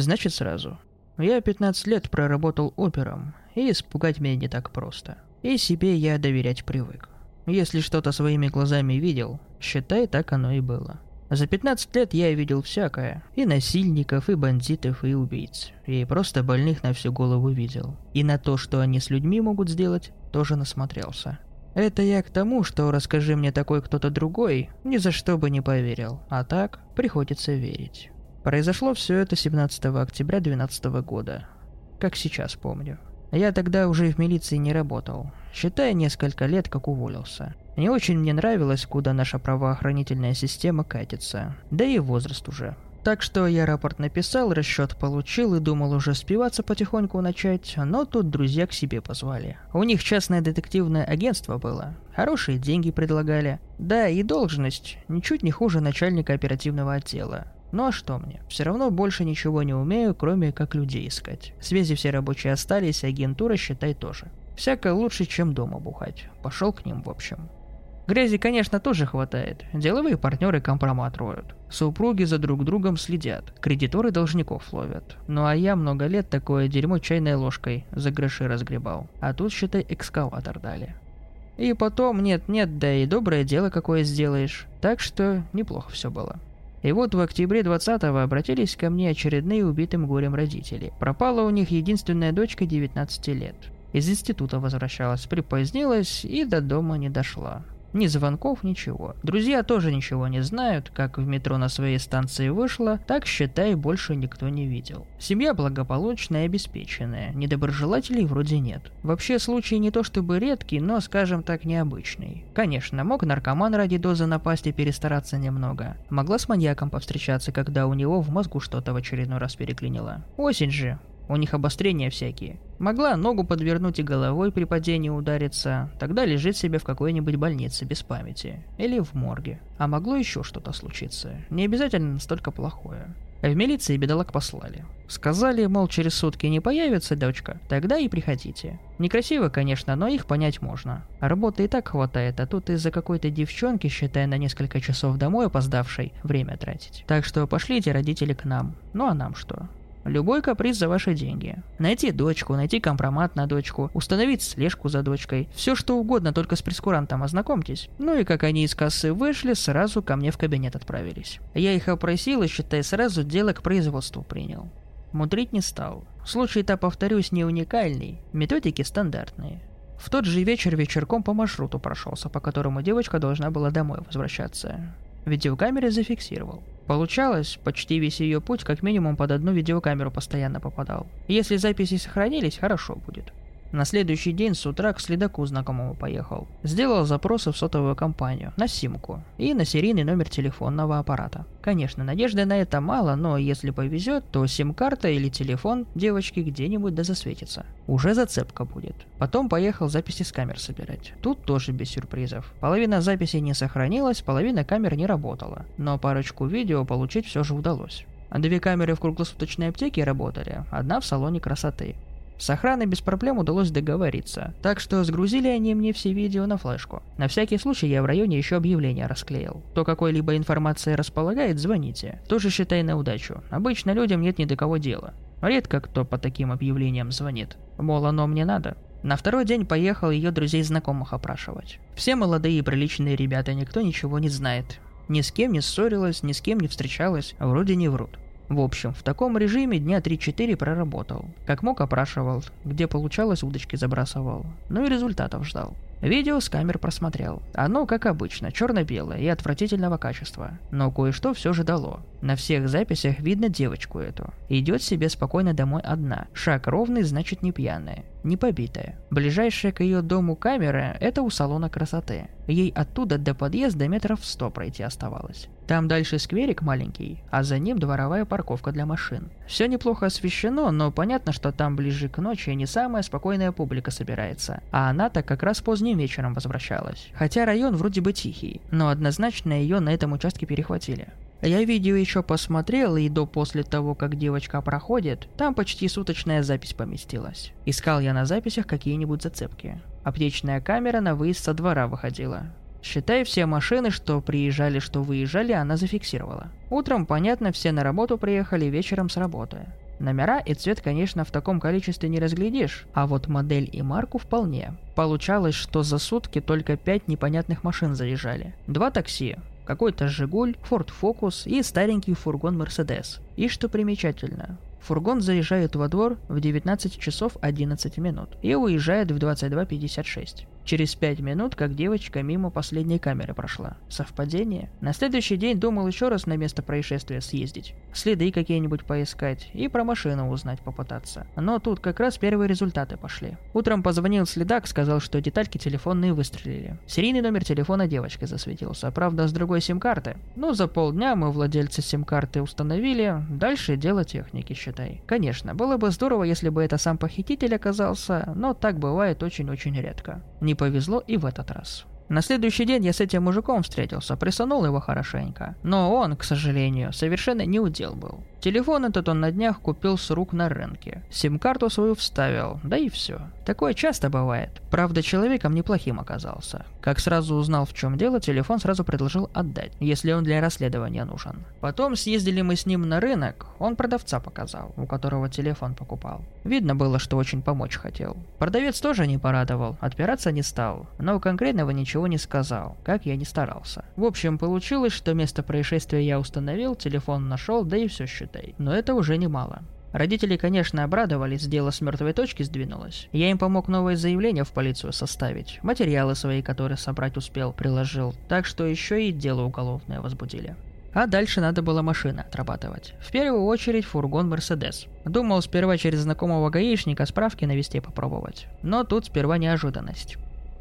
Значит, сразу. Я 15 лет проработал опером, и испугать меня не так просто. И себе я доверять привык. Если что-то своими глазами видел, считай, так оно и было. За 15 лет я видел всякое. И насильников, и бандитов, и убийц. И просто больных на всю голову видел. И на то, что они с людьми могут сделать, тоже насмотрелся. Это я к тому, что расскажи мне такой кто-то другой, ни за что бы не поверил. А так, приходится верить. Произошло все это 17 октября 2012 года. Как сейчас помню. Я тогда уже в милиции не работал, считая несколько лет, как уволился. Не очень мне нравилось, куда наша правоохранительная система катится, да и возраст уже. Так что я рапорт написал, расчет получил и думал уже спиваться потихоньку начать, но тут друзья к себе позвали. У них частное детективное агентство было, хорошие деньги предлагали. Да, и должность, ничуть не хуже начальника оперативного отдела. Ну а что мне? Все равно больше ничего не умею, кроме как людей искать. Связи все рабочие остались, агентура, считай, тоже. Всяко лучше, чем дома бухать. Пошел к ним, в общем. Грязи, конечно, тоже хватает. Деловые партнеры компромат роют. Супруги за друг другом следят. Кредиторы должников ловят. Ну а я много лет такое дерьмо чайной ложкой за гроши разгребал. А тут, считай, экскаватор дали. И потом, нет-нет, да и доброе дело какое сделаешь. Так что неплохо все было. И вот в октябре 20-го обратились ко мне очередные убитым горем родители. Пропала у них единственная дочка 19 лет. Из института возвращалась, припозднилась и до дома не дошла. Ни звонков, ничего. Друзья тоже ничего не знают, как в метро на своей станции вышла, так, считай, больше никто не видел. Семья благополучная и обеспеченная, недоброжелателей вроде нет. Вообще случай не то чтобы редкий, но, скажем так, необычный. Конечно, мог наркоман ради дозы напасть и перестараться немного. Могла с маньяком повстречаться, когда у него в мозгу что-то в очередной раз переклинило. Осень же, у них обострения всякие. Могла ногу подвернуть и головой при падении удариться, тогда лежит себе в какой-нибудь больнице без памяти. Или в морге. А могло еще что-то случиться. Не обязательно настолько плохое. В милиции бедолаг послали. Сказали, мол, через сутки не появится дочка, тогда и приходите. Некрасиво, конечно, но их понять можно. Работы и так хватает, а тут из-за какой-то девчонки, считая на несколько часов домой опоздавшей, время тратить. Так что пошлите родители к нам. Ну а нам что? Любой каприз за ваши деньги. Найти дочку, найти компромат на дочку, установить слежку за дочкой. Все что угодно, только с прескурантом ознакомьтесь. Ну и как они из кассы вышли, сразу ко мне в кабинет отправились. Я их опросил и, считай, сразу дело к производству принял. Мудрить не стал. Случай-то, повторюсь, не уникальный. Методики стандартные. В тот же вечер вечерком по маршруту прошелся, по которому девочка должна была домой возвращаться. Видеокамере зафиксировал. Получалось, почти весь ее путь как минимум под одну видеокамеру постоянно попадал. Если записи сохранились, хорошо будет. На следующий день с утра к следаку знакомому поехал. Сделал запросы в сотовую компанию, на симку и на серийный номер телефонного аппарата. Конечно, надежды на это мало, но если повезет, то сим-карта или телефон девочки где-нибудь да засветится. Уже зацепка будет. Потом поехал записи с камер собирать. Тут тоже без сюрпризов. Половина записей не сохранилась, половина камер не работала. Но парочку видео получить все же удалось. Две камеры в круглосуточной аптеке работали, одна в салоне красоты. С охраной без проблем удалось договориться, так что сгрузили они мне все видео на флешку. На всякий случай я в районе еще объявление расклеил. Кто какой-либо информацией располагает, звоните. Тоже считай на удачу. Обычно людям нет ни до кого дела. Редко кто по таким объявлениям звонит. Мол, оно мне надо. На второй день поехал ее друзей-знакомых опрашивать. Все молодые и приличные ребята, никто ничего не знает. Ни с кем не ссорилась, ни с кем не встречалась, вроде не врут. В общем, в таком режиме дня 3-4 проработал. Как мог опрашивал, где получалось удочки забрасывал. Ну и результатов ждал. Видео с камер просмотрел. Оно, как обычно, черно-белое и отвратительного качества. Но кое-что все же дало. На всех записях видно девочку эту. Идет себе спокойно домой одна. Шаг ровный, значит не пьяная. Не побитая. Ближайшая к ее дому камера – это у салона красоты. Ей оттуда до подъезда метров сто пройти оставалось. Там дальше скверик маленький, а за ним дворовая парковка для машин. Все неплохо освещено, но понятно, что там ближе к ночи не самая спокойная публика собирается. А она-то как раз поздним вечером возвращалась. Хотя район вроде бы тихий, но однозначно ее на этом участке перехватили. Я видео еще посмотрел, и до после того, как девочка проходит, там почти суточная запись поместилась. Искал я на записях какие-нибудь зацепки. Аптечная камера на выезд со двора выходила. Считай, все машины, что приезжали, что выезжали, она зафиксировала. Утром, понятно, все на работу приехали, вечером с работы. Номера и цвет, конечно, в таком количестве не разглядишь, а вот модель и марку вполне. Получалось, что за сутки только пять непонятных машин заезжали. Два такси, какой-то «Жигуль», «Форд Фокус» и старенький фургон «Мерседес». И что примечательно, фургон заезжает во двор в 19 часов 11 минут и уезжает в 22.56. Через пять минут, как девочка мимо последней камеры прошла. Совпадение? На следующий день думал еще раз на место происшествия съездить. Следы какие-нибудь поискать и про машину узнать попытаться. Но тут как раз первые результаты пошли. Утром позвонил следак, сказал, что детальки телефонные выстрелили. Серийный номер телефона девочки засветился, правда с другой сим-карты. Ну, за полдня мы владельца сим-карты установили, дальше дело техники, считай. Конечно, было бы здорово, если бы это сам похититель оказался, но так бывает очень-очень редко. Не повезло и в этот раз. На следующий день я с этим мужиком встретился, присанул его хорошенько. Но он, к сожалению, совершенно не удел был. Телефон этот он на днях купил с рук на рынке. Сим-карту свою вставил, да и все. Такое часто бывает. Правда, человеком неплохим оказался. Как сразу узнал, в чем дело, телефон сразу предложил отдать, если он для расследования нужен. Потом съездили мы с ним на рынок, он продавца показал, у которого телефон покупал. Видно было, что очень помочь хотел. Продавец тоже не порадовал, отпираться не стал, но конкретного ничего не сказал, как я не старался. В общем, получилось, что место происшествия я установил, телефон нашел, да и все считал считай. Но это уже немало. Родители, конечно, обрадовались, дело с мертвой точки сдвинулось. Я им помог новое заявление в полицию составить, материалы свои, которые собрать успел, приложил, так что еще и дело уголовное возбудили. А дальше надо было машины отрабатывать. В первую очередь фургон Мерседес. Думал сперва через знакомого гаишника справки навести попробовать. Но тут сперва неожиданность.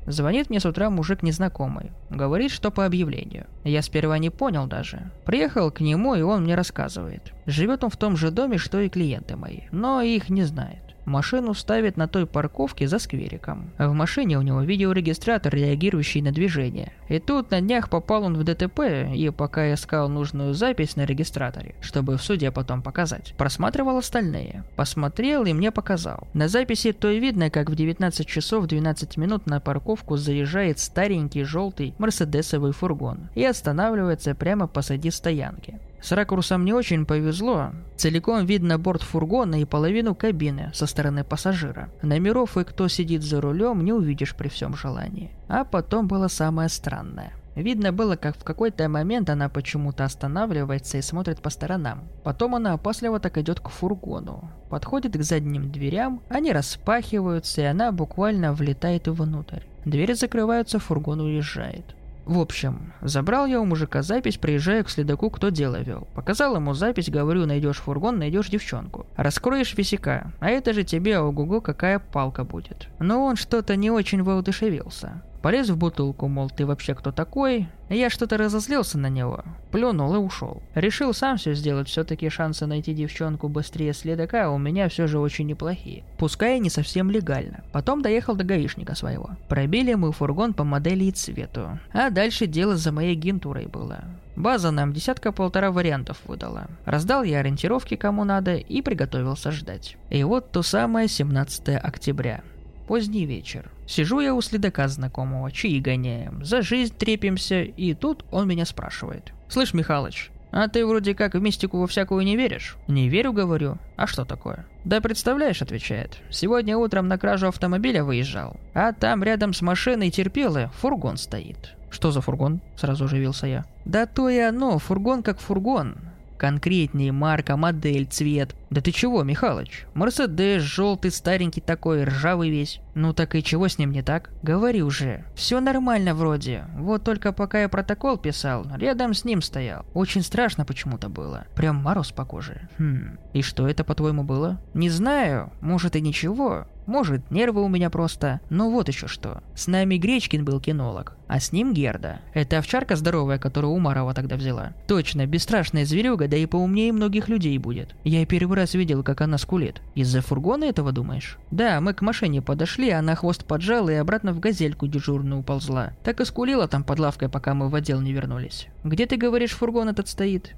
Звонит мне с утра мужик незнакомый. Говорит, что по объявлению. Я сперва не понял даже. Приехал к нему, и он мне рассказывает. Живет он в том же доме, что и клиенты мои, но их не знает. Машину ставит на той парковке за сквериком. В машине у него видеорегистратор, реагирующий на движение. И тут на днях попал он в ДТП, и пока искал нужную запись на регистраторе, чтобы в суде потом показать, просматривал остальные. Посмотрел и мне показал. На записи то и видно, как в 19 часов 12 минут на парковку заезжает старенький желтый мерседесовый фургон и останавливается прямо посреди стоянки. С ракурсом не очень повезло. Целиком видно борт фургона и половину кабины со стороны пассажира. Номеров и кто сидит за рулем не увидишь при всем желании. А потом было самое странное. Видно было, как в какой-то момент она почему-то останавливается и смотрит по сторонам. Потом она опасливо так идет к фургону. Подходит к задним дверям, они распахиваются, и она буквально влетает внутрь. Двери закрываются, фургон уезжает. В общем, забрал я у мужика запись, приезжая к следаку, кто дело вел. Показал ему запись, говорю, найдешь фургон, найдешь девчонку. Раскроешь висяка, а это же тебе, ого-го, какая палка будет. Но он что-то не очень воодушевился. Полез в бутылку, мол, ты вообще кто такой? Я что-то разозлился на него, плюнул и ушел. Решил сам все сделать, все-таки шансы найти девчонку быстрее следака у меня все же очень неплохие. Пускай и не совсем легально. Потом доехал до гаишника своего. Пробили мы фургон по модели и цвету. А дальше дело за моей агентурой было. База нам десятка-полтора вариантов выдала. Раздал я ориентировки кому надо и приготовился ждать. И вот то самое 17 октября. Поздний вечер. Сижу я у следака знакомого, чаи гоняем, за жизнь трепимся, и тут он меня спрашивает. «Слышь, Михалыч, а ты вроде как в мистику во всякую не веришь?» «Не верю, говорю. А что такое?» «Да представляешь», — отвечает. «Сегодня утром на кражу автомобиля выезжал, а там рядом с машиной терпелы фургон стоит». «Что за фургон?» — сразу оживился я. «Да то и оно, фургон как фургон. Конкретнее марка, модель, цвет. Да ты чего, Михалыч? Мерседес, желтый, старенький такой, ржавый весь. Ну так и чего с ним не так? Говори уже. Все нормально вроде. Вот только пока я протокол писал, рядом с ним стоял. Очень страшно почему-то было. Прям мороз по коже. Хм. И что это, по-твоему, было? Не знаю. Может и ничего. Может, нервы у меня просто. Но вот еще что. С нами Гречкин был кинолог, а с ним Герда. Это овчарка здоровая, которую Умарова тогда взяла. Точно, бесстрашная зверюга, да и поумнее многих людей будет. Я первый раз видел, как она скулит. Из-за фургона этого думаешь? Да, мы к машине подошли, она хвост поджала и обратно в газельку дежурную уползла. Так и скулила там под лавкой, пока мы в отдел не вернулись. Где ты говоришь, фургон этот стоит?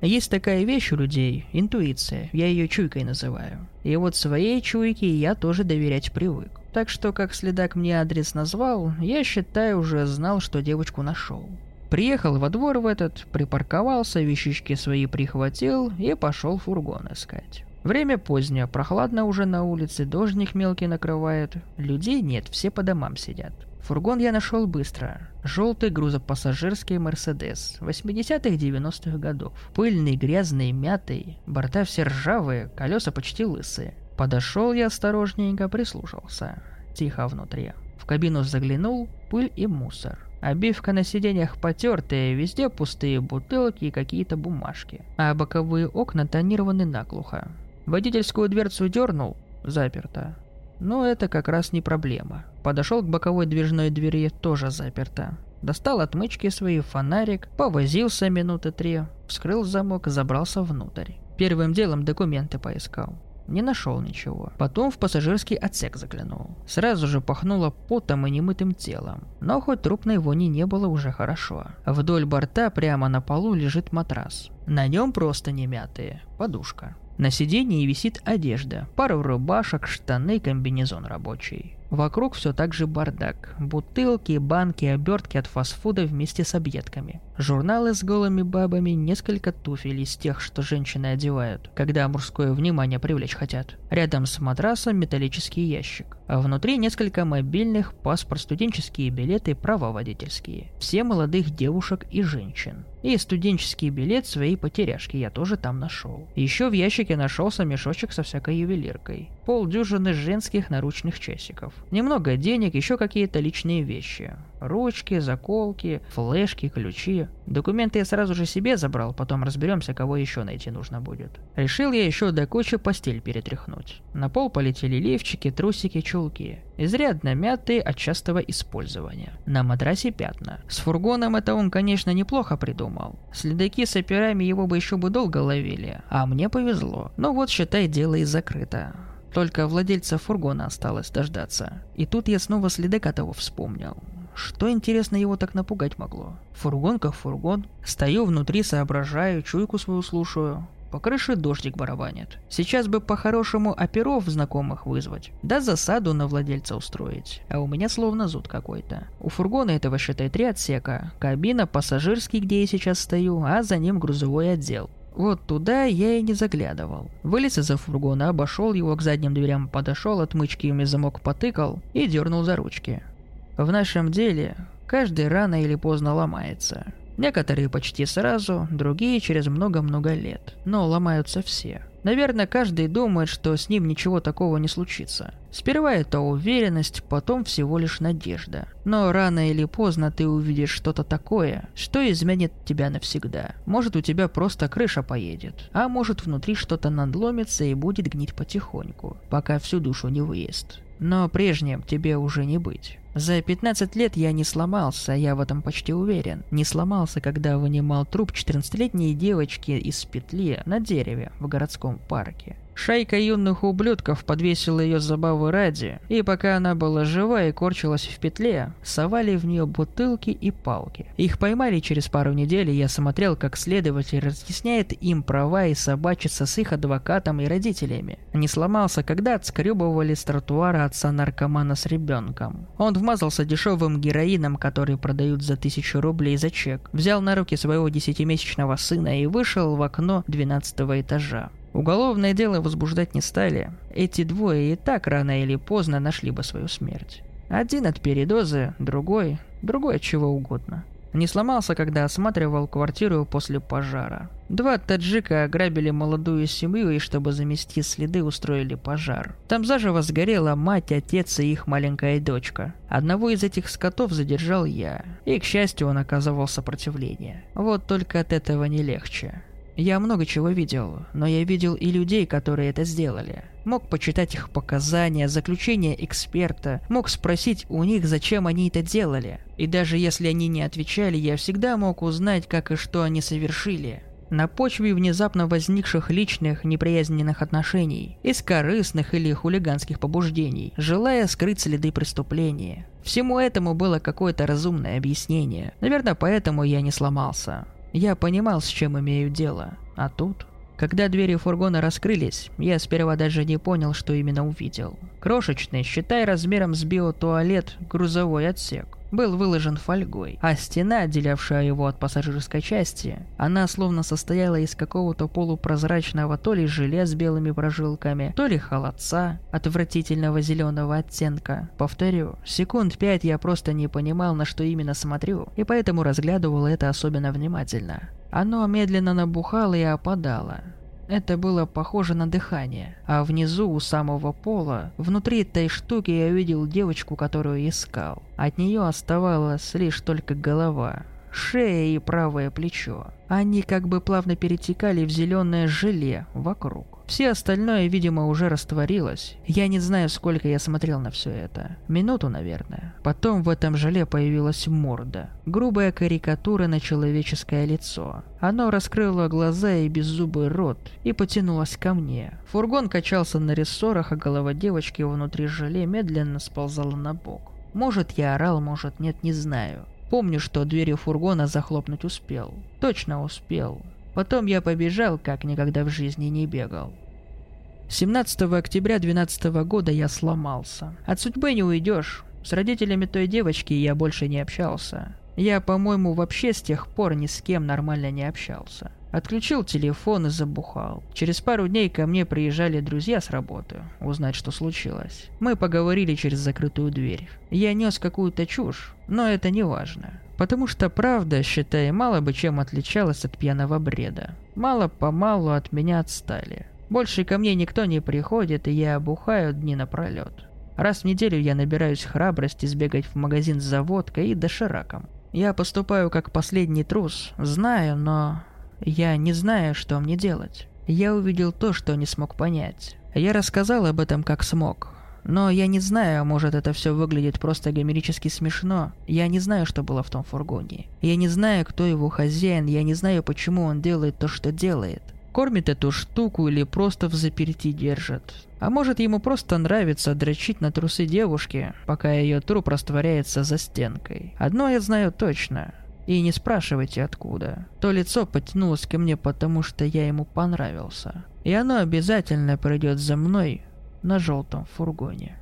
Есть такая вещь у людей – интуиция, я ее чуйкой называю. И вот своей чуйке я тоже доверять привык. Так что, как следак мне адрес назвал, я, считаю, уже знал, что девочку нашел. Приехал во двор в этот, припарковался, вещички свои прихватил и пошел фургон искать. Время позднее, прохладно уже на улице, дождик мелкий накрывает. Людей нет, все по домам сидят. Фургон я нашел быстро. Желтый грузопассажирский Мерседес 80-х 90-х годов. Пыльный, грязный, мятый, борта все ржавые, колеса почти лысые. Подошел я осторожненько, прислушался. Тихо внутри. В кабину заглянул, пыль и мусор. Обивка на сиденьях потертая, везде пустые бутылки и какие-то бумажки. А боковые окна тонированы наглухо. Водительскую дверцу дернул, заперто. Но это как раз не проблема. Подошел к боковой движной двери, тоже заперто. Достал отмычки свои, фонарик, повозился минуты три, вскрыл замок, забрался внутрь. Первым делом документы поискал. Не нашел ничего. Потом в пассажирский отсек заглянул. Сразу же пахнуло потом и немытым телом. Но хоть трупной вони не было уже хорошо. Вдоль борта прямо на полу лежит матрас. На нем просто не мятые. Подушка. На сиденье висит одежда, пару рубашек, штаны, комбинезон рабочий. Вокруг все так же бардак. Бутылки, банки, обертки от фастфуда вместе с объедками. Журналы с голыми бабами, несколько туфель из тех, что женщины одевают, когда мужское внимание привлечь хотят. Рядом с матрасом металлический ящик. А внутри несколько мобильных, паспорт, студенческие билеты, права водительские. Все молодых девушек и женщин. И студенческий билет своей потеряшки я тоже там нашел. Еще в ящике нашелся мешочек со всякой ювелиркой. Полдюжины женских наручных часиков. Немного денег, еще какие-то личные вещи. Ручки, заколки, флешки, ключи. Документы я сразу же себе забрал, потом разберемся, кого еще найти нужно будет. Решил я еще до кучи постель перетряхнуть. На пол полетели лифчики, трусики, чулки. Изрядно мятые от частого использования. На матрасе пятна. С фургоном это он, конечно, неплохо придумал. Следаки с операми его бы еще бы долго ловили, а мне повезло. Но вот, считай, дело и закрыто. Только владельца фургона осталось дождаться. И тут я снова следака того вспомнил. Что, интересно, его так напугать могло? Фургон как фургон. Стою внутри, соображаю, чуйку свою слушаю. По крыше дождик барабанит. Сейчас бы по-хорошему оперов знакомых вызвать. Да засаду на владельца устроить. А у меня словно зуд какой-то. У фургона этого, считай, три отсека. Кабина, пассажирский, где я сейчас стою, а за ним грузовой отдел. Вот туда я и не заглядывал. Вылез из-за фургона, обошел его к задним дверям, подошел, отмычки ими замок потыкал и дернул за ручки. В нашем деле каждый рано или поздно ломается. Некоторые почти сразу, другие через много-много лет. Но ломаются все. Наверное, каждый думает, что с ним ничего такого не случится. Сперва это уверенность, потом всего лишь надежда. Но рано или поздно ты увидишь что-то такое, что изменит тебя навсегда. Может у тебя просто крыша поедет, а может внутри что-то надломится и будет гнить потихоньку, пока всю душу не выест. Но прежним тебе уже не быть. За 15 лет я не сломался, я в этом почти уверен. Не сломался, когда вынимал труп 14-летней девочки из петли на дереве в городском парке. Шайка юных ублюдков подвесила ее забавы ради, и пока она была жива и корчилась в петле, совали в нее бутылки и палки. Их поймали через пару недель, и я смотрел, как следователь разъясняет им права и собачится с их адвокатом и родителями. Не сломался, когда отскребывали с тротуара отца наркомана с ребенком. Он вмазался дешевым героином, который продают за тысячу рублей за чек, взял на руки своего десятимесячного сына и вышел в окно 12 этажа. Уголовное дело возбуждать не стали. Эти двое и так рано или поздно нашли бы свою смерть. Один от передозы, другой, другой от чего угодно. Не сломался, когда осматривал квартиру после пожара. Два таджика ограбили молодую семью и, чтобы замести следы, устроили пожар. Там заживо сгорела мать, отец и их маленькая дочка. Одного из этих скотов задержал я. И, к счастью, он оказывал сопротивление. Вот только от этого не легче. Я много чего видел, но я видел и людей, которые это сделали. Мог почитать их показания, заключения эксперта, мог спросить у них, зачем они это делали. И даже если они не отвечали, я всегда мог узнать, как и что они совершили. На почве внезапно возникших личных неприязненных отношений, из корыстных или хулиганских побуждений, желая скрыть следы преступления. Всему этому было какое-то разумное объяснение. Наверное, поэтому я не сломался. Я понимал, с чем имею дело. А тут... Когда двери фургона раскрылись, я сперва даже не понял, что именно увидел. Крошечный, считай размером с биотуалет, грузовой отсек. Был выложен фольгой, а стена, отделявшая его от пассажирской части, она словно состояла из какого-то полупрозрачного то ли желе с белыми прожилками, то ли холодца отвратительного зеленого оттенка. Повторю, секунд пять я просто не понимал, на что именно смотрю, и поэтому разглядывал это особенно внимательно. Оно медленно набухало и опадало. Это было похоже на дыхание. А внизу, у самого пола, внутри этой штуки я увидел девочку, которую искал. От нее оставалась лишь только голова, шея и правое плечо. Они как бы плавно перетекали в зеленое желе вокруг. Все остальное, видимо, уже растворилось. Я не знаю, сколько я смотрел на все это. Минуту, наверное. Потом в этом желе появилась морда. Грубая карикатура на человеческое лицо. Оно раскрыло глаза и беззубый рот и потянулось ко мне. Фургон качался на рессорах, а голова девочки внутри желе медленно сползала на бок. Может, я орал, может, нет, не знаю. Помню, что двери фургона захлопнуть успел. Точно успел. Потом я побежал, как никогда в жизни не бегал. 17 октября 2012 года я сломался. От судьбы не уйдешь. С родителями той девочки я больше не общался. Я, по-моему, вообще с тех пор ни с кем нормально не общался. Отключил телефон и забухал. Через пару дней ко мне приезжали друзья с работы, узнать, что случилось. Мы поговорили через закрытую дверь. Я нес какую-то чушь, но это не важно. Потому что правда, считай, мало бы чем отличалась от пьяного бреда. Мало-помалу от меня отстали. Больше ко мне никто не приходит, и я обухаю дни напролет. Раз в неделю я набираюсь храбрости сбегать в магазин с водкой и дошираком. Я поступаю как последний трус, знаю, но я не знаю, что мне делать. Я увидел то, что не смог понять. Я рассказал об этом как смог, но я не знаю, может это все выглядит просто гомерически смешно. Я не знаю, что было в том фургоне. Я не знаю, кто его хозяин, я не знаю, почему он делает то, что делает. Кормит эту штуку или просто в заперти держит. А может ему просто нравится дрочить на трусы девушки, пока ее труп растворяется за стенкой. Одно я знаю точно. И не спрашивайте откуда. То лицо потянулось ко мне, потому что я ему понравился. И оно обязательно придет за мной на желтом фургоне.